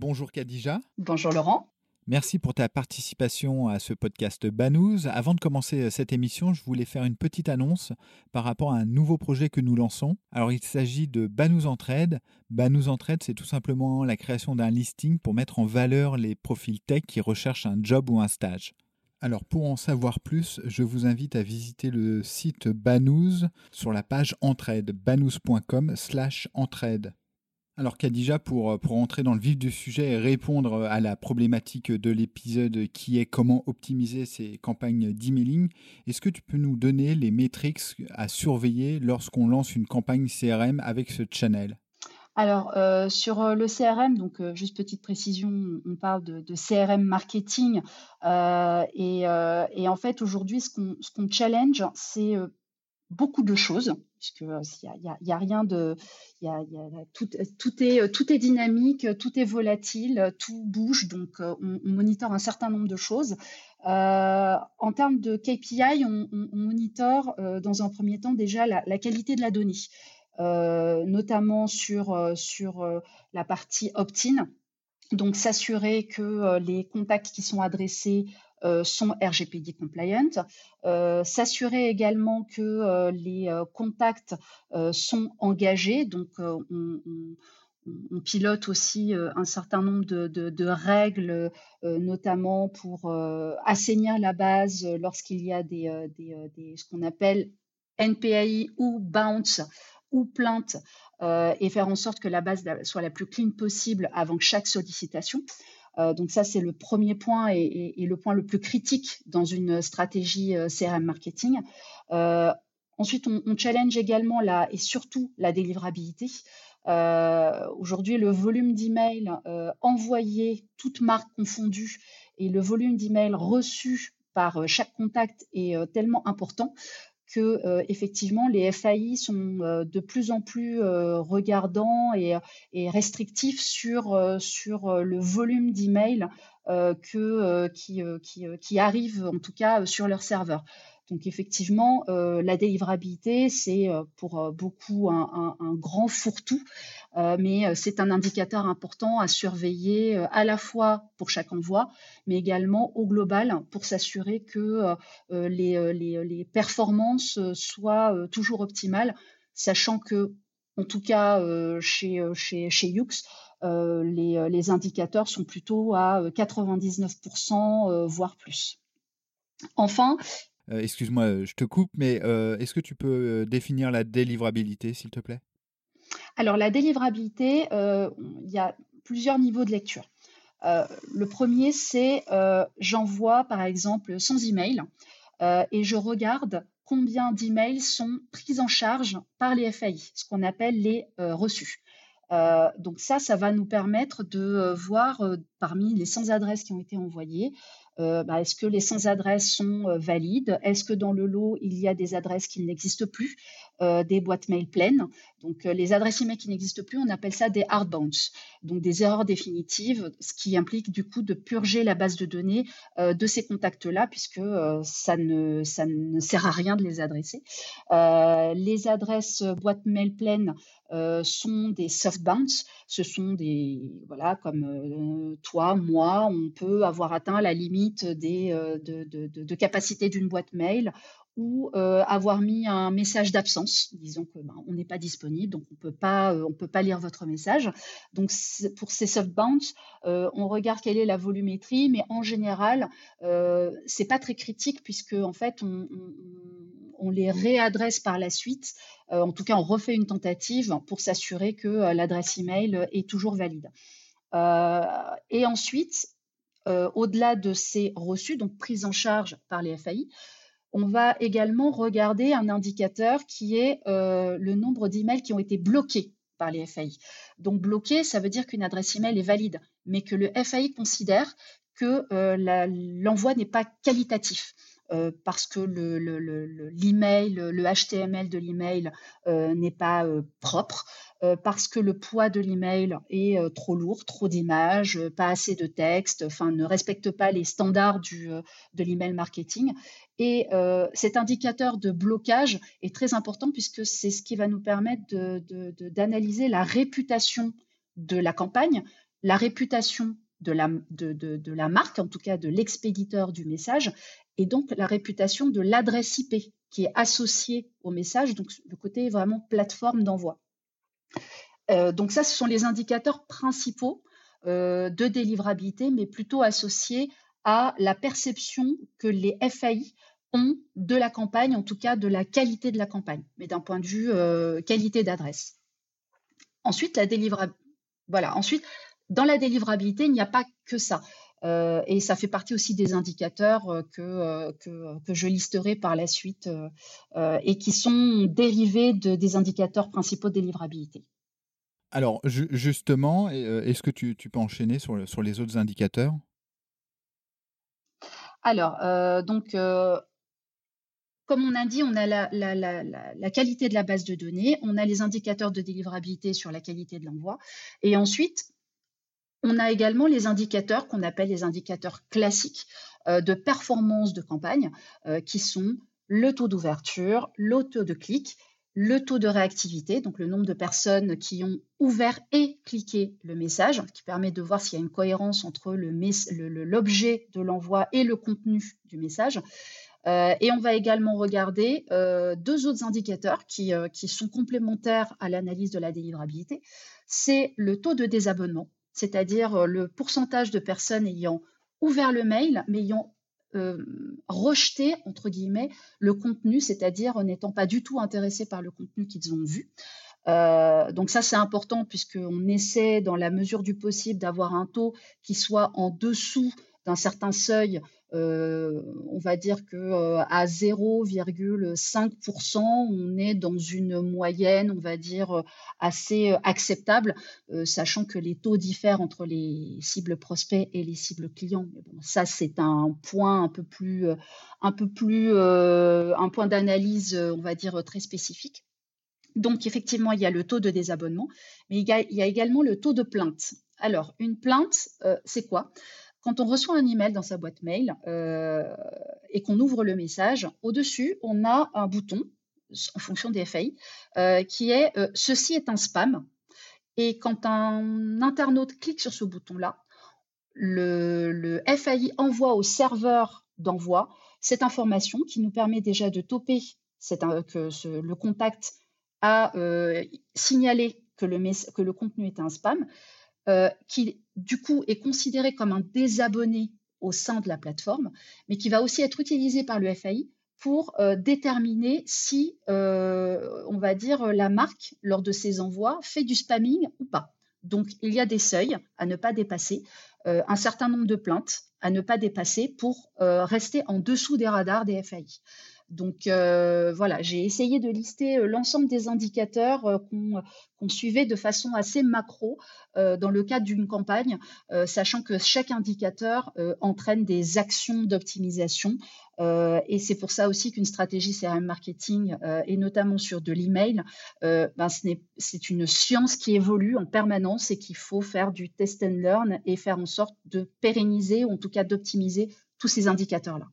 Bonjour Khadija. Bonjour Laurent. Merci pour ta participation à ce podcast Banous. Avant de commencer euh, cette émission, je voulais faire une petite annonce par rapport à un nouveau projet que nous lançons. Alors il s'agit de Banous Entraide. Banous Entraide, c'est tout simplement la création d'un listing pour mettre en valeur les profils tech qui recherchent un job ou un stage. Alors pour en savoir plus, je vous invite à visiter le site Banous sur la page entraide, banous.com slash entraide. Alors Khadija, pour, pour entrer dans le vif du sujet et répondre à la problématique de l'épisode qui est comment optimiser ces campagnes d'emailing, est-ce que tu peux nous donner les métriques à surveiller lorsqu'on lance une campagne CRM avec ce channel? Alors, euh, sur euh, le CRM, donc euh, juste petite précision, on parle de, CRM marketing. et, en fait, aujourd'hui, ce qu'on challenge, c'est beaucoup de choses, puisque il y, a, rien de, tout, est tout est dynamique, tout est volatile, tout bouge, donc on, on un certain nombre de choses. Euh, en termes de KPI, on, on, dans un premier temps déjà la, qualité de la donnée, euh, notamment sur sur la partie opt-in. Donc s'assurer que les contacts qui sont adressés euh, sont RGPD compliant, euh, s'assurer également que euh, les contacts sont engagés, donc on, pilote aussi un certain nombre de, règles, notamment pour assainir la base lorsqu'il y a des, ce qu'on appelle NPAI ou bounce ou plainte et faire en sorte que la base soit la plus clean possible avant chaque sollicitation. Euh, donc ça, c'est le premier point et, le point le plus critique dans une stratégie euh, CRM marketing. Euh, ensuite, on, challenge également la, et surtout la délivrabilité. Aujourd'hui, le volume d'emails envoyés, toutes marques confondues, et le volume d'emails reçus par chaque contact est tellement important que euh, effectivement les FAI sont euh, de plus en plus euh, regardants et, restrictifs sur le volume d'emails qui, qui, qui arrivent en tout cas sur leur serveur. Donc effectivement, la délivrabilité, c'est pour beaucoup un, grand fourre-tout euh, mais euh, c'est un indicateur important à surveiller euh, à la fois pour chaque envoi, mais également au global pour s'assurer que les, performances soient toujours optimales, sachant que, en tout cas chez, chez, chez les, les, indicateurs sont plutôt à 99%, voire plus. Enfin, Excuse-moi, je te coupe, mais est-ce que tu peux définir la délivrabilité, s'il te plaît? Alors la délivrabilité, euh, il y a plusieurs niveaux de lecture. Euh, le premier, c'est euh, j'envoie par exemple 100 emails et je regarde combien d'emails sont pris en charge par les FAI, ce qu'on appelle les reçus. donc ça, ça va nous permettre de voir parmi les 100 adresses qui ont été envoyées, euh, bah, est-ce que les sans-adresses sont euh, valides? Est-ce que dans le lot, il y a des adresses qui n'existent plus, euh, des boîtes mail pleines. Donc, les adresses email qui n'existent plus, on appelle ça des hard bounce, donc des erreurs définitives, ce qui implique du coup de purger la base de données de ces contacts-là, puisque ça, ne, ça ne sert à rien de les adresser. les adresses boîtes mail pleines sont des soft bounce, ce sont des, voilà, comme toi, moi, on peut avoir atteint la limite des, euh, de, capacité d'une boîte mail ou euh, avoir mis un message d'absence, disons que ben, on n'est pas disponible, donc on peut pas, euh, on peut pas lire votre message. Donc pour ces soft bounce, on regarde quelle est la volumétrie, mais en général, c'est pas très critique puisque en fait on, on, les réadresse par la suite. en tout cas, on refait une tentative pour s'assurer que l'adresse email est toujours valide. et ensuite, euh, au-delà de ces reçus, donc prise en charge par les FAI, on va également regarder un indicateur qui est euh, le nombre d'emails qui ont été bloqués par les FAI. Donc bloqué, ça veut dire qu'une adresse email est valide, mais que le FAI considère que l'envoi n'est pas qualitatif. Euh, parce que l'email, le, HTML de l'email euh, n'est pas euh, propre, parce que le poids de l'email est trop lourd, trop d'images, pas assez de texte, enfin ne respecte pas les standards du, de l'email marketing. Et cet indicateur de blocage est très important puisque c'est ce qui va nous permettre d'analyser la réputation de la campagne, la réputation de la, de, de, la, marque, en tout cas de l'expéditeur du message, et donc la réputation de l'adresse IP qui est associée au message, donc le côté vraiment plateforme d'envoi. Euh, donc ça, ce sont les indicateurs principaux euh, de délivrabilité, mais plutôt associés à la perception que les FAI ont de la campagne, en tout cas de la qualité de la campagne, mais d'un point de vue euh, qualité d'adresse. Ensuite, dans la délivrabilité, il n'y a pas que ça. Euh, et ça fait partie aussi des indicateurs euh, euh, que, que, je listerai par la suite et qui sont dérivés de, des indicateurs principaux de délivrabilité. Alors justement, est-ce que tu, peux enchaîner sur, sur, les autres indicateurs? Alors, donc, comme on a dit, on a la, la, la, la, qualité de la base de données, on a les indicateurs de délivrabilité sur la qualité de l'envoi, et ensuite, on a également les indicateurs qu'on appelle les indicateurs classiques euh, de performance de campagne, euh, qui sont le taux d'ouverture, le taux de clic, le taux de réactivité, donc le nombre de personnes qui ont ouvert et cliqué le message, qui permet de voir s'il y a une cohérence entre l'objet de l'envoi et le contenu du message. Euh, et on va également regarder deux autres indicateurs qui, qui sont complémentaires à l'analyse de la délivrabilité. C'est le taux de désabonnement, c'est-à-dire euh, le pourcentage de personnes ayant ouvert le mail, mais ayant euh, rejeté, entre guillemets, le contenu, c'est-à-dire n'étant pas du tout intéressés par le contenu qu'ils ont vu. Euh, donc ça, c'est important puisqu'on essaie, dans la mesure du possible, d'avoir un taux qui soit en dessous d'un certain seuil euh, on va dire que euh, à 0,5%, on est dans une moyenne, on va dire, euh, assez acceptable, sachant que les taux diffèrent entre les cibles prospects et les cibles clients. ça, c'est un point un peu plus, un peu plus, un point d'analyse, on va dire, très spécifique. Donc, effectivement, il y a le taux de désabonnement, mais il y a également le taux de plainte. Alors, une plainte, c'est quoi? Quand on reçoit un email dans sa boîte mail euh, et qu'on ouvre le message, au-dessus, on a un bouton en fonction des FAI euh, qui est euh, Ceci est un spam. Et quand un internaute clique sur ce bouton-là, le, FAI envoie au serveur d'envoi cette information qui nous permet déjà de toper que le contact a signalé que le, contenu est un spam. Du coup est considéré comme un désabonné au sein de la plateforme, mais qui va aussi être utilisé par le FAI pour euh, déterminer si, euh, on va dire, la marque, lors de ses envois, fait du spamming ou pas. Donc, il y a des seuils à ne pas dépasser, un certain nombre de plaintes à ne pas dépasser pour rester en dessous des radars des FAI. Donc euh, voilà, j'ai essayé de lister euh, l'ensemble des indicateurs euh, qu'on suivait de façon assez macro dans le cadre d'une campagne, sachant que chaque indicateur entraîne des actions d'optimisation. et c'est pour ça aussi qu'une stratégie CRM marketing, et notamment sur de l'email, ben c'est une science qui évolue en permanence et qu'il faut faire du test and learn et faire en sorte de pérenniser ou en tout cas d'optimiser tous ces indicateurs-là.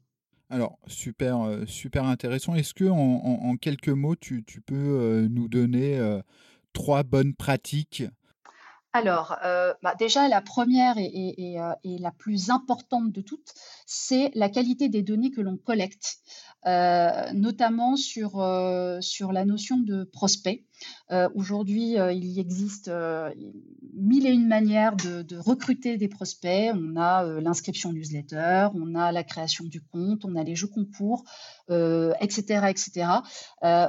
Alors, super, euh, super intéressant. Est-ce que en, quelques mots, tu, peux euh, nous donner euh, trois bonnes pratiques? Alors, bah, déjà, la première et, la plus importante de toutes, c'est la qualité des données que l'on collecte. Euh, notamment sur, euh, sur la notion de prospect. Euh, aujourd'hui, il existe mille et une manières de, recruter des prospects. On a l'inscription newsletter, on a la création du compte, on a les jeux concours, etc. etc.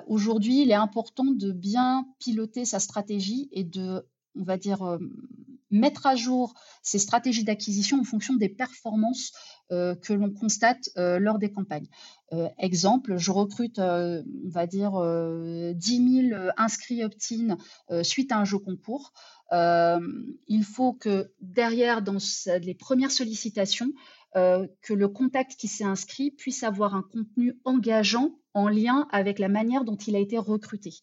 Aujourd'hui, il est important de bien piloter sa stratégie et de, on va dire, mettre à jour ces stratégies d'acquisition en fonction des performances que l'on constate lors des campagnes. exemple, je recrute, on va dire, 10 000 inscrits opt-in suite à un jeu concours. il faut que derrière, dans les premières sollicitations, que le contact qui s'est inscrit puisse avoir un contenu engageant en lien avec la manière dont il a été recruté.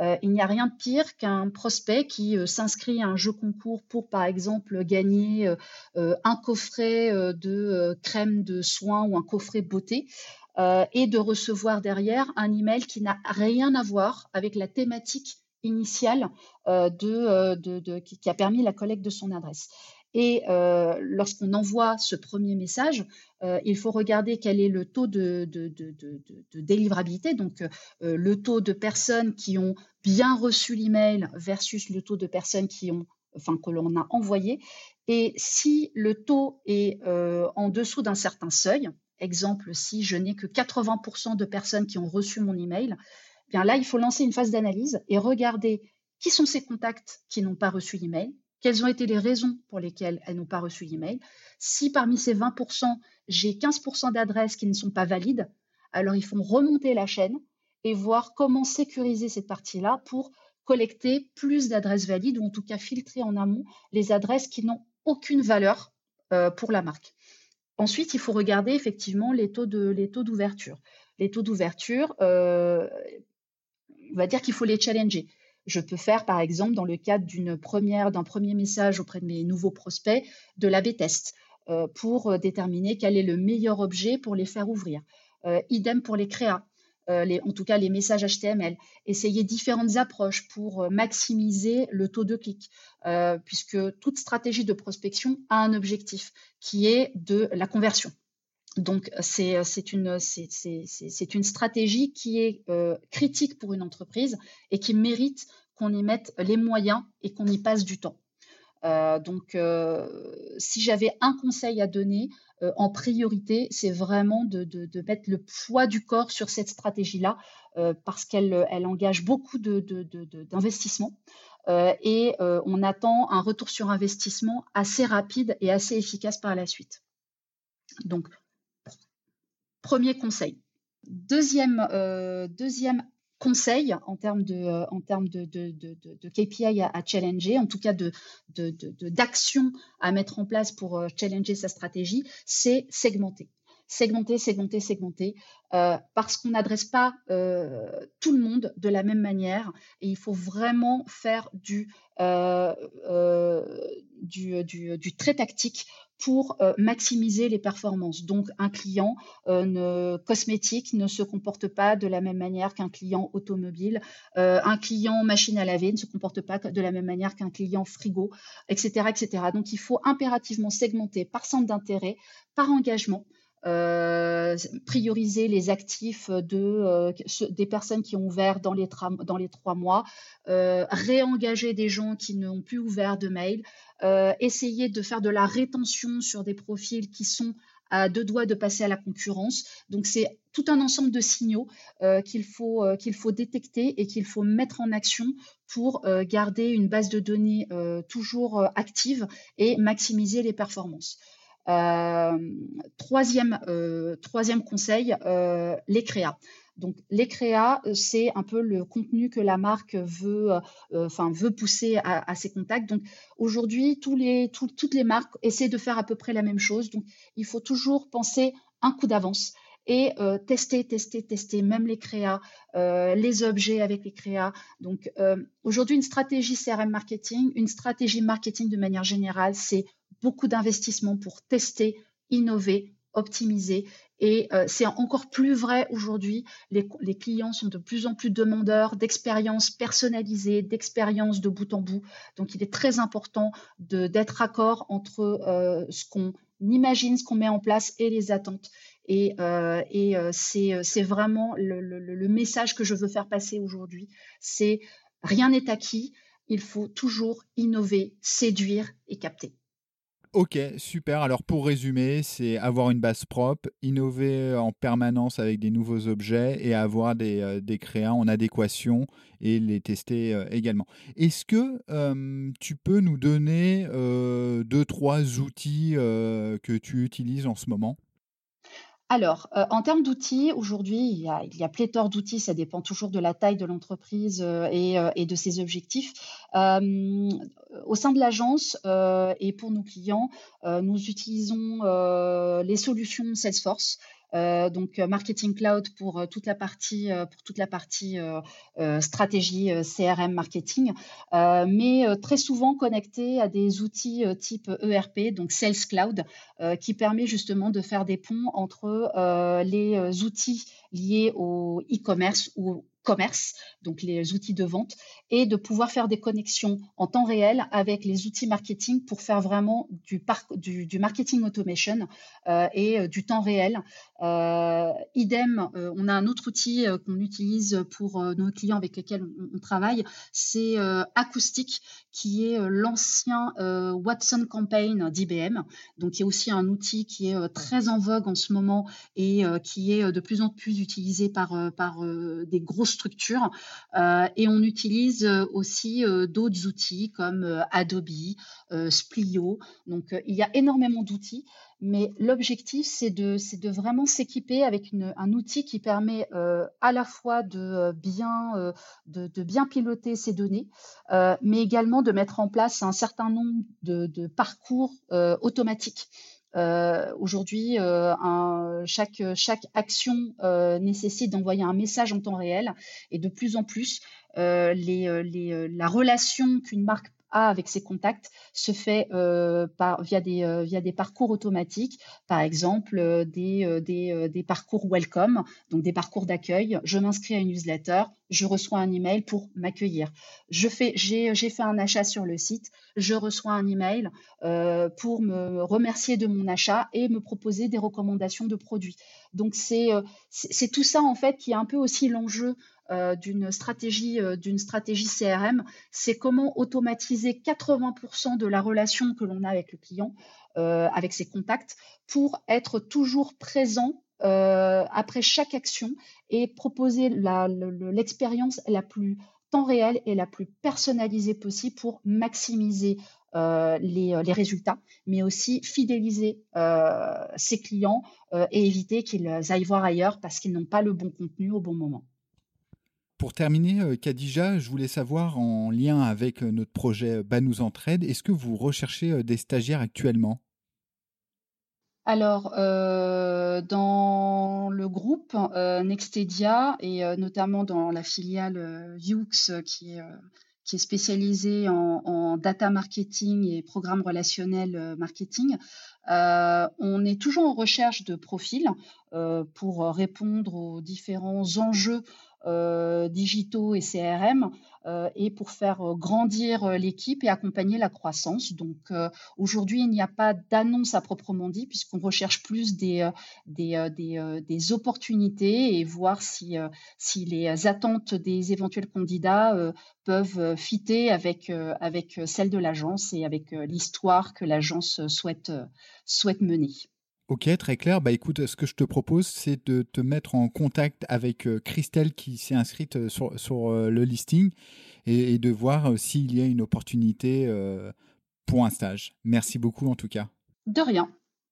Euh, il n'y a rien de pire qu'un prospect qui euh, s'inscrit à un jeu concours pour, par exemple, gagner euh, un coffret de crème de soins ou un coffret beauté. et de recevoir derrière un email qui n'a rien à voir avec la thématique initiale qui, a permis la collecte de son adresse. Et euh, lorsqu'on envoie ce premier message, euh, il faut regarder quel est le taux de, délivrabilité, donc euh, le taux de personnes qui ont bien reçu l'email versus le taux de personnes qui ont, enfin, que l'on a envoyé. Et si le taux est en dessous d'un certain seuil, exemple, si je n'ai que 80% de personnes qui ont reçu mon email, eh bien là, il faut lancer une phase d'analyse et regarder qui sont ces contacts qui n'ont pas reçu l'email, quelles ont été les raisons pour lesquelles elles n'ont pas reçu l'email Si parmi ces 20%, j'ai 15% d'adresses qui ne sont pas valides, alors il faut remonter la chaîne et voir comment sécuriser cette partie-là pour collecter plus d'adresses valides ou en tout cas filtrer en amont les adresses qui n'ont aucune valeur euh, pour la marque. Ensuite, il faut regarder effectivement les taux d'ouverture. Les taux d'ouverture, euh, on va dire qu'il faut les challenger. Je peux faire, par exemple, dans le cadre d'un premier message auprès de mes nouveaux prospects, de l'AB test euh, pour euh, déterminer quel est le meilleur objet pour les faire ouvrir. Euh, idem pour les créas. en tout cas les messages HTML. Essayer différentes approches pour maximiser le taux de clic, puisque toute stratégie de prospection a un objectif qui est de la conversion. Donc, c'est une, stratégie qui est critique pour une entreprise et qui mérite qu'on y mette les moyens et qu'on y passe du temps. Euh, donc, euh, si j'avais un conseil à donner euh, en priorité, c'est vraiment de, mettre le poids du corps sur cette stratégie-là parce qu'elle elle engage beaucoup d'investissement et on attend un retour sur investissement assez rapide et assez efficace par la suite. Donc, premier conseil. Deuxième, deuxième conseils en termes de, euh, en termes de, KPI à, challenger, en tout cas d'action à mettre en place pour euh, challenger sa stratégie, c'est segmenter. Segmenter, segmenter, segmenter, euh, parce qu'on n'adresse pas tout le monde de la même manière et il faut vraiment faire du, du, très tactique pour euh, maximiser les performances. Donc, un client euh, cosmétique ne se comporte pas de la même manière qu'un client automobile. Euh, un client machine à laver ne se comporte pas de la même manière qu'un client frigo, etc., etc. Donc, il faut impérativement segmenter par centre d'intérêt, par engagement. Prioriser les actifs de, des personnes qui ont ouvert dans les, trois mois, réengager des gens qui n'ont plus ouvert de mail, euh, essayer de faire de la rétention sur des profils qui sont à deux doigts de passer à la concurrence. Donc c'est tout un ensemble de signaux euh, qu'il faut, euh, qu'il faut détecter et qu'il faut mettre en action pour garder une base de données toujours active et maximiser les performances. Troisième, troisième conseil, les créas. Donc les créas, euh, c'est un peu le contenu que la marque veut, euh, euh, veut pousser à, ses contacts. Donc aujourd'hui, toutes les marques essaient de faire à peu près la même chose. Donc il faut toujours penser un coup d'avance et tester, tester, tester, même les créas, les objets avec les créas. Donc aujourd'hui, une stratégie CRM marketing, une stratégie marketing de manière générale, c'est beaucoup d'investissement pour tester, innover, optimiser et euh, c'est encore plus vrai aujourd'hui. Les, clients sont de plus en plus demandeurs d'expériences personnalisées, d'expériences de bout en bout. Donc, il est très important d'être accord entre euh, ce qu'on imagine, ce qu'on met en place et les attentes. Et, euh, c'est vraiment le, le, message que je veux faire passer aujourd'hui. C'est rien n'est acquis. Il faut toujours innover, séduire et capter. Ok, super. Alors pour résumer, c'est avoir une base propre, innover en permanence avec des nouveaux objets et avoir des, euh, des créas en adéquation et les tester euh, également. Est-ce que tu peux nous donner deux, trois outils que tu utilises en ce moment? Alors, euh, en termes d'outils, aujourd'hui, il y a, pléthore d'outils, ça dépend toujours de la taille de l'entreprise euh, euh, et, de ses objectifs. au sein de l'agence et pour nos clients, nous utilisons les solutions Salesforce. Euh, donc euh, marketing cloud pour euh, toute la partie pour toute la partie stratégie CRM marketing, mais très souvent connecté à des outils type ERP, donc Sales Cloud, qui permet justement de faire des ponts entre les outils liés au e-commerce ou commerce, donc les outils de vente, et de pouvoir faire des connexions en temps réel avec les outils marketing pour faire vraiment du, du, marketing automation euh, et euh, du temps réel. Euh, idem, on a un autre outil qu'on utilise pour nos clients avec lesquels on, travaille, c'est Acoustic, qui est l'ancien Watson Campaign d'IBM. Donc, il y a aussi un outil qui est très en vogue en ce moment et qui est de plus en plus utilisé par, par des grosses structure. Euh, et on utilise euh, aussi euh, d'autres outils comme Adobe, Splio. Donc, il y a énormément d'outils. Mais l'objectif, c'est de, vraiment s'équiper avec un outil qui permet à la fois de bien, de, bien piloter ces données, mais également de mettre en place un certain nombre de, parcours automatiques. Euh, aujourd'hui, euh, chaque, action euh, nécessite d'envoyer un message en temps réel. Et de plus en plus, la relation qu'une marque avec ses contacts se fait euh, par, via, des, euh, via des parcours automatiques, par exemple euh, des, des, des, parcours welcome, donc des parcours d'accueil. Je m'inscris à une newsletter, je reçois un email pour m'accueillir. J'ai fait un achat sur le site, je reçois un email pour me remercier de mon achat et me proposer des recommandations de produits. Donc c'est, c'est tout ça en fait qui est un peu aussi l'enjeu euh, d'une stratégie, euh, stratégie CRM, c'est comment automatiser 80% de la relation que l'on a avec le client, euh, avec ses contacts, pour être toujours présent après chaque action et proposer l'expérience la, plus temps réel et la plus personnalisée possible pour maximiser les, résultats, mais aussi fidéliser ses clients et éviter qu'ils aillent voir ailleurs parce qu'ils n'ont pas le bon contenu au bon moment. Pour terminer, euh, Khadija, je voulais savoir, en lien avec euh, notre projet Banous Entraide, est-ce que vous recherchez euh, des stagiaires actuellement? Alors, dans le groupe Nextedia et notamment dans la filiale Yux qui est, spécialisée en, data marketing et programme relationnel marketing, on est toujours en recherche de profils pour répondre aux différents enjeux euh, digitaux et CRM euh, et pour faire euh, grandir l'équipe et accompagner la croissance. Donc aujourd'hui, il n'y a pas d'annonce à proprement dit puisqu'on recherche plus des, opportunités et voir si, les attentes des éventuels candidats peuvent fitter avec, avec celles de l'agence et avec l'histoire que l'agence souhaite mener. Ok, très clair. Bah écoute, ce que je te propose, c'est de te mettre en contact avec euh, Christelle qui s'est inscrite euh, sur, sur euh, le listing et, de voir s'il y a une opportunité pour un stage. Merci beaucoup en tout cas. De rien.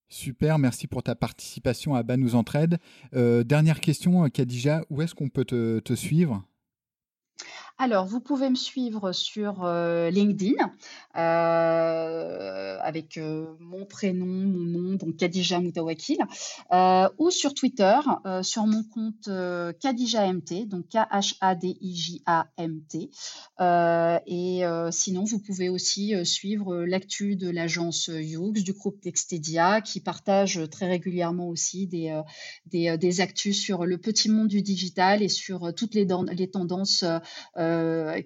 Super, merci pour ta participation à Banous Entraide. dernière question, Kadija, où est-ce qu'on peut te, te suivre? Alors, vous pouvez me suivre sur euh, LinkedIn euh, avec euh, mon prénom, mon nom, donc Kadija Moutawakil, ou sur Twitter sur mon compte Kadija MT, donc K-H-A-D-I-J-A-M-T. et sinon, vous pouvez aussi suivre l'actu de l'agence Youx, du groupe Textedia, qui partage très régulièrement aussi des, des, actus sur le petit monde du digital et sur toutes les, tendances.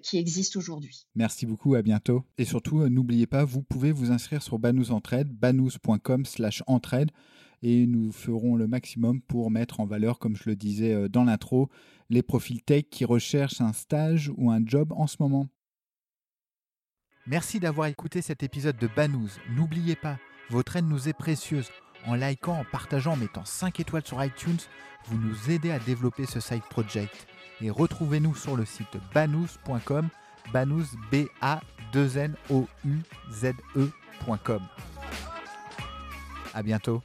Qui existe aujourd'hui. Merci beaucoup, à bientôt. Et surtout, euh, n'oubliez pas, vous pouvez vous inscrire sur Banous Entraide, banous.com slash entraide, et nous ferons le maximum pour mettre en valeur, comme je le disais euh, dans l'intro, les profils tech qui recherchent un stage ou un job en ce moment. Merci d'avoir écouté cet épisode de Banous. N'oubliez pas, votre aide nous est précieuse. En likant, en partageant, en mettant 5 étoiles sur iTunes, vous nous aidez à développer ce side project et retrouvez-nous sur le site banous.com, banous b a 2 n o u z e.com. À bientôt.